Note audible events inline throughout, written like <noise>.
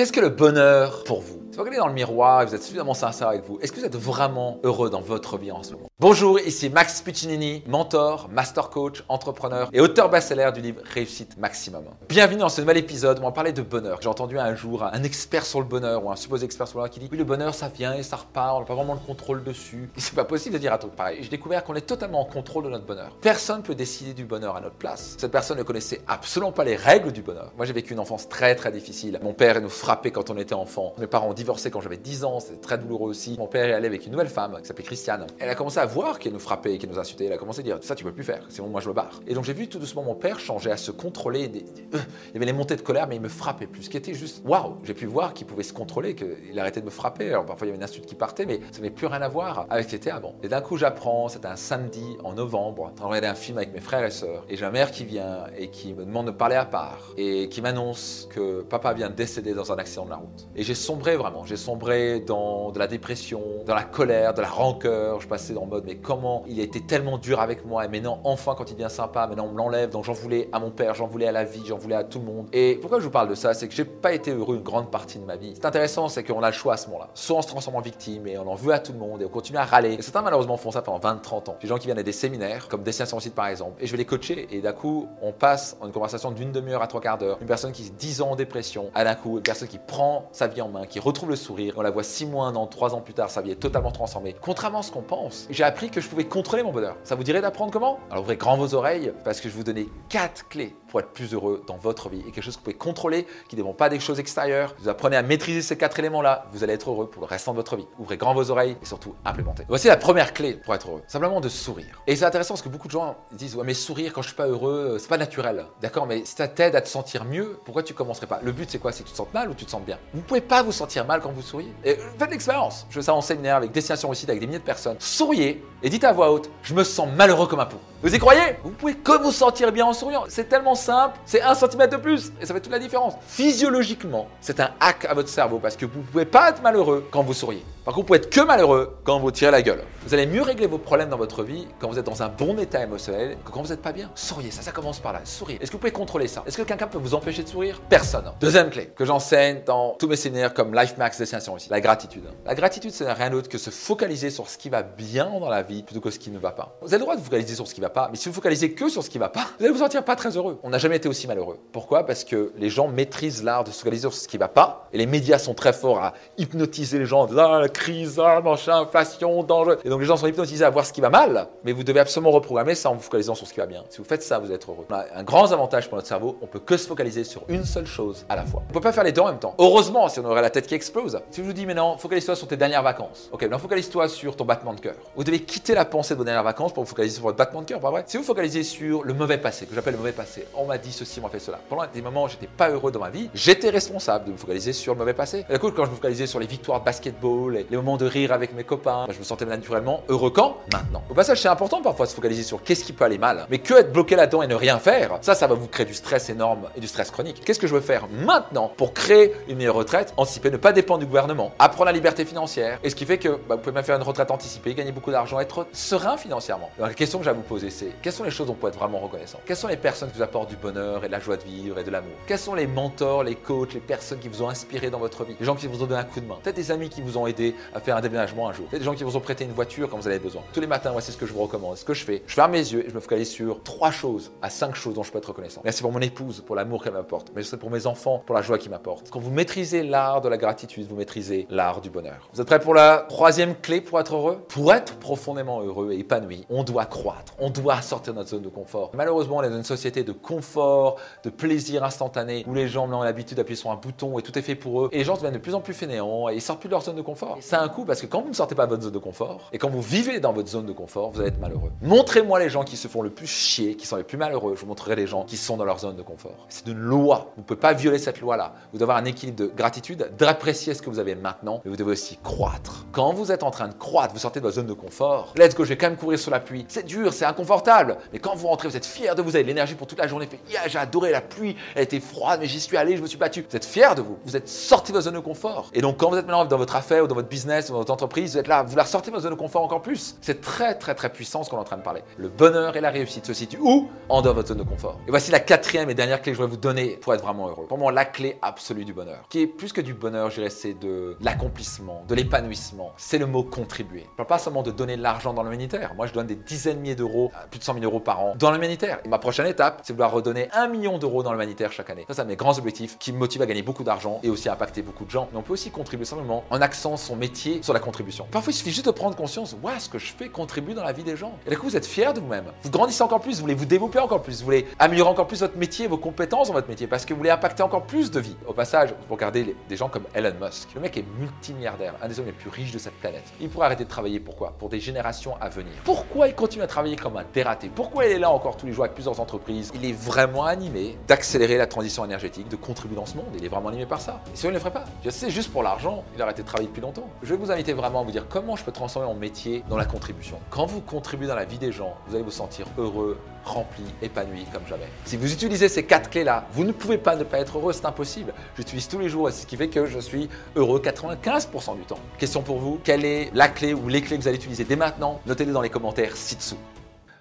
Qu'est-ce que le bonheur pour vous? Si vous regardez dans le miroir et vous êtes suffisamment sincère avec vous, est-ce que vous êtes vraiment heureux dans votre vie en ce moment? Bonjour, ici Max Piccinini, mentor, master coach, entrepreneur et auteur best-seller du livre Réussite Maximum. Bienvenue dans ce nouvel épisode où on parler de bonheur. J'ai entendu un jour un expert sur le bonheur ou un supposé expert sur le bonheur qui dit Oui, le bonheur ça vient et ça repart, on n'a pas vraiment le contrôle dessus. <laughs> C'est pas possible de dire un truc pareil. J'ai découvert qu'on est totalement en contrôle de notre bonheur. Personne ne peut décider du bonheur à notre place. Cette personne ne connaissait absolument pas les règles du bonheur. Moi j'ai vécu une enfance très très difficile. Mon père nous frappait quand on était enfant. Mes parents divorcé quand j'avais 10 ans, c'était très douloureux aussi. Mon père est allé avec une nouvelle femme qui s'appelait Christiane. Elle a commencé à voir qu'elle nous frappait, qu'elle nous insultait. Elle a commencé à dire Ça, tu peux plus faire. Bon, moi je me barre. Et donc j'ai vu tout doucement mon père changer à se contrôler. Des, euh, il avait les montées de colère, mais il me frappait plus. Ce qui était juste waouh J'ai pu voir qu'il pouvait se contrôler, qu'il arrêtait de me frapper. Alors parfois il y avait une insulte qui partait, mais ça n'avait plus rien à voir avec ce qui était avant. Et d'un coup, j'apprends, c'était un samedi en novembre, en de un film avec mes frères et sœurs. Et j'ai ma mère qui vient et qui me demande de parler à part et qui m'annonce que papa vient de décéder dans un accident de la route. Et j'ai sombré vraiment. J'ai sombré dans de la dépression, dans la colère, de la rancœur. Je passais le mode, mais comment il a été tellement dur avec moi. Et maintenant, enfin, quand il devient sympa, maintenant on me l'enlève. Donc j'en voulais à mon père, j'en voulais à la vie, j'en voulais à tout le monde. Et pourquoi je vous parle de ça? C'est que j'ai pas été heureux une grande partie de ma vie. C'est intéressant, c'est qu'on a le choix à ce moment-là. Soit on se transforme en victime et on en veut à tout le monde et on continue à râler. Et certains, malheureusement, font ça pendant 20-30 ans. J'ai des gens qui viennent à des séminaires, comme Destination Site par exemple, et je vais les coacher. Et d'un coup, on passe en une conversation d'une demi-heure à trois quarts d'heure. Une personne qui est 10 ans en dépression, à d'un coup, une personne qui prend sa vie en main, qui retrouve le sourire. On la voit six mois, dans trois ans plus tard, sa vie est totalement transformée. Contrairement à ce qu'on pense, j'ai appris que je pouvais contrôler mon bonheur. Ça vous dirait d'apprendre comment? Alors ouvrez grand vos oreilles parce que je vais vous donner quatre clés pour être plus heureux dans votre vie et quelque chose que vous pouvez contrôler, qui ne dépend pas des choses extérieures. Vous apprenez à maîtriser ces quatre éléments-là, vous allez être heureux pour le restant de votre vie. Ouvrez grand vos oreilles et surtout implémentez. Voici la première clé pour être heureux, simplement de sourire. Et c'est intéressant parce que beaucoup de gens disent ouais mais sourire quand je suis pas heureux, c'est pas naturel. D'accord, mais si ça t'aide à te sentir mieux, pourquoi tu commencerais pas? Le but c'est quoi? C'est que tu te sentes mal ou tu te sens bien? Vous pouvez pas vous sentir mal quand vous souriez. Et faites l'expérience. Je fais ça en séminaire avec Destination aussi avec des milliers de personnes. Souriez et dites à voix haute je me sens malheureux comme un pou. Vous y croyez? Vous pouvez que vous sentir bien en souriant. C'est tellement simple, c'est un centimètre de plus et ça fait toute la différence. Physiologiquement, c'est un hack à votre cerveau parce que vous ne pouvez pas être malheureux quand vous souriez. Par contre, vous pouvez être que malheureux quand vous tirez la gueule. Vous allez mieux régler vos problèmes dans votre vie quand vous êtes dans un bon état émotionnel que quand vous n'êtes pas bien. Souriez, ça, commence par là. Souriez. Est-ce que vous pouvez contrôler ça? Est-ce que quelqu'un peut vous empêcher de sourire? Personne. Deuxième clé que j'enseigne dans tous mes séminaires comme Life Max Destination aussi, la gratitude. La gratitude, c'est rien d'autre que se focaliser sur ce qui va bien dans la vie plutôt que ce qui ne va pas. Vous avez le droit de vous focaliser sur ce qui va pas, mais si vous focalisez que sur ce qui va pas, vous allez vous sentir pas très heureux. On n'a jamais été aussi malheureux. Pourquoi? Parce que les gens maîtrisent l'art de se focaliser sur ce qui va pas, et les médias sont très forts à hypnotiser les gens en disant ah, crise, inflation, danger. Et donc les gens sont hypnotisés à voir ce qui va mal, mais vous devez absolument reprogrammer ça en vous focalisant sur ce qui va bien. Si vous faites ça, vous êtes heureux. Un grand avantage pour notre cerveau, on peut que se focaliser sur une seule chose à la fois. On peut pas faire les deux en même temps. Heureusement, si on aurait la tête qui explose. Si je vous dis mais non, focalise-toi sur tes dernières vacances. Ok, maintenant focalise-toi sur ton battement de cœur. Vous devez quitter la pensée de vos dernières vacances pour vous focaliser sur votre battement de cœur, pas vrai? Si vous focalisez sur le mauvais passé, que j'appelle le mauvais passé, on m'a dit ceci, on m'a fait cela. Pendant des moments où j'étais pas heureux dans ma vie, j'étais responsable de me focaliser sur le mauvais passé. Et du coup, quand je me focalisais sur les victoires de basketball, les, moments de rire avec mes copains, je me sentais naturellement heureux quand Maintenant. Au passage, c'est important parfois de se focaliser sur qu'est-ce qui peut aller mal, mais que être bloqué là-dedans et ne rien faire, ça, ça va vous créer du stress énorme et du stress chronique. Qu'est-ce que je veux faire maintenant pour créer une meilleure retraite, anticiper, ne pas dépendre du gouvernement, apprendre la liberté financière, et ce qui fait que bah, vous pouvez même faire une retraite anticipée, gagner beaucoup d'argent, être serein financièrement. Donc la question que j'ai à vous poser, c'est quelles sont les choses dont on peut être vraiment reconnaissant Quelles sont les personnes qui vous apportent du bonheur et de la joie de vivre et de l'amour Quels sont les mentors, les coachs, les personnes qui vous ont inspiré dans votre vie Les gens qui vous ont donné un coup de main Peut-être des amis qui vous ont aidé à faire un déménagement un jour Peut-être des gens qui vous ont prêté une voiture quand vous avez besoin Tous les matins, voici ce que je vous recommande. Ce que je fais, je ferme mes yeux et je me focalise sur trois choses à cinq choses dont je peux être reconnaissant. Merci pour mon épouse, pour l'amour qu'elle m'apporte, mais c'est pour mes enfants, pour la joie qu'ils m'apportent. Quand vous maîtrisez l'art de la gratitude, vous maîtrisez l'art du bonheur. Vous êtes prêts pour la troisième clé pour être heureux? Pour être profondément heureux et épanoui, on doit croître, on doit sortir de notre zone de confort. Malheureusement, on est dans une société de confort, de plaisir instantané, où les gens ont l'habitude d'appuyer sur un bouton et tout est fait pour eux. Et les gens deviennent de plus en plus fainéants et ils sortent plus de leur zone de confort. C'est un coup parce que quand vous ne sortez pas de votre zone de confort et quand vous vivez dans votre zone de confort, vous allez être malheureux. Montrez-moi les gens qui se font le plus chier, qui sont les plus malheureux. Je vous montrerai les gens qui sont dans leur zone de confort. C'est une loi. Vous ne pouvez pas violer cette loi-là. Vous devez avoir un équilibre de gratitude, d'apprécier ce que vous avez maintenant, mais vous devez aussi croître. Quand vous êtes en train de croître, vous sortez de votre zone de confort. Let's go, je vais quand même courir sur la pluie. C'est dur, c'est inconfortable. Mais quand vous rentrez, vous êtes fier de vous, vous avez l'énergie pour toute la journée. Fait, yeah, j'ai adoré la pluie, elle était froide, mais j'y suis allé, je me suis battu. Vous êtes fier de vous. Vous êtes sorti de votre zone de confort. Et donc, quand vous êtes maintenant dans votre affaire ou dans votre business, dans votre entreprise, vous êtes là, vous la sortez de votre zone de confort encore plus. C'est très très très puissant ce qu'on est en train de parler. Le bonheur et la réussite se situent où? En dehors de votre zone de confort. Et voici la quatrième et dernière clé que je vais vous donner pour être vraiment heureux. Pour moi, la clé absolue du bonheur, qui est plus que du bonheur, je dirais, c'est de l'accomplissement, de l'épanouissement. C'est le mot contribuer. Je parle pas seulement de donner de l'argent dans l'humanitaire. Moi, je donne des dizaines de milliers d'euros, plus de 100 000 euros par an dans l'humanitaire. Et ma prochaine étape, c'est vouloir redonner un million d'euros dans l'humanitaire chaque année. Ça, c'est mes grands objectifs qui me motivent à gagner beaucoup d'argent et aussi à impacter beaucoup de gens. Mais on peut aussi contribuer simplement en axant son métier sur la contribution. Parfois, il suffit juste de prendre conscience, ouais, ce que je fais contribue dans la vie des gens. Et du coup, vous êtes fier de vous-même. Vous grandissez encore plus, vous voulez vous développer encore plus, vous voulez améliorer encore plus votre métier, vos compétences dans votre métier, parce que vous voulez impacter encore plus de vie. Au passage, vous regardez des gens comme Elon Musk. Le mec est multimilliardaire, un des hommes les plus riches de cette planète. Il pourrait arrêter de travailler pourquoi? Pour des générations à venir. Pourquoi il continue à travailler comme un dératé? Pourquoi il est là encore tous les jours avec plusieurs entreprises? Il est vraiment animé d'accélérer la transition énergétique, de contribuer dans ce monde. Il est vraiment animé par ça. Et sinon, il ne le ferait pas? Sais, juste pour l'argent, il a arrêté de travailler depuis longtemps. Je vais vous inviter vraiment à vous dire comment je peux transformer mon métier dans la contribution. Quand vous contribuez dans la vie des gens, vous allez vous sentir heureux, rempli, épanoui comme jamais. Si vous utilisez ces quatre clés-là, vous ne pouvez pas ne pas être heureux, c'est impossible. J'utilise tous les jours et c'est ce qui fait que je suis heureux 95% du temps. Question pour vous, quelle est la clé ou les clés que vous allez utiliser dès maintenant? Notez-les dans les commentaires ci-dessous.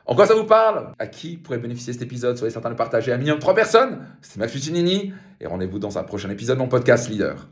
En quoi ça vous parle? À qui pourrait bénéficier cet épisode? Soyez certain de partager à minimum de 3 personnes. C'est Max Fucinini et rendez-vous dans un prochain épisode de mon podcast Leader.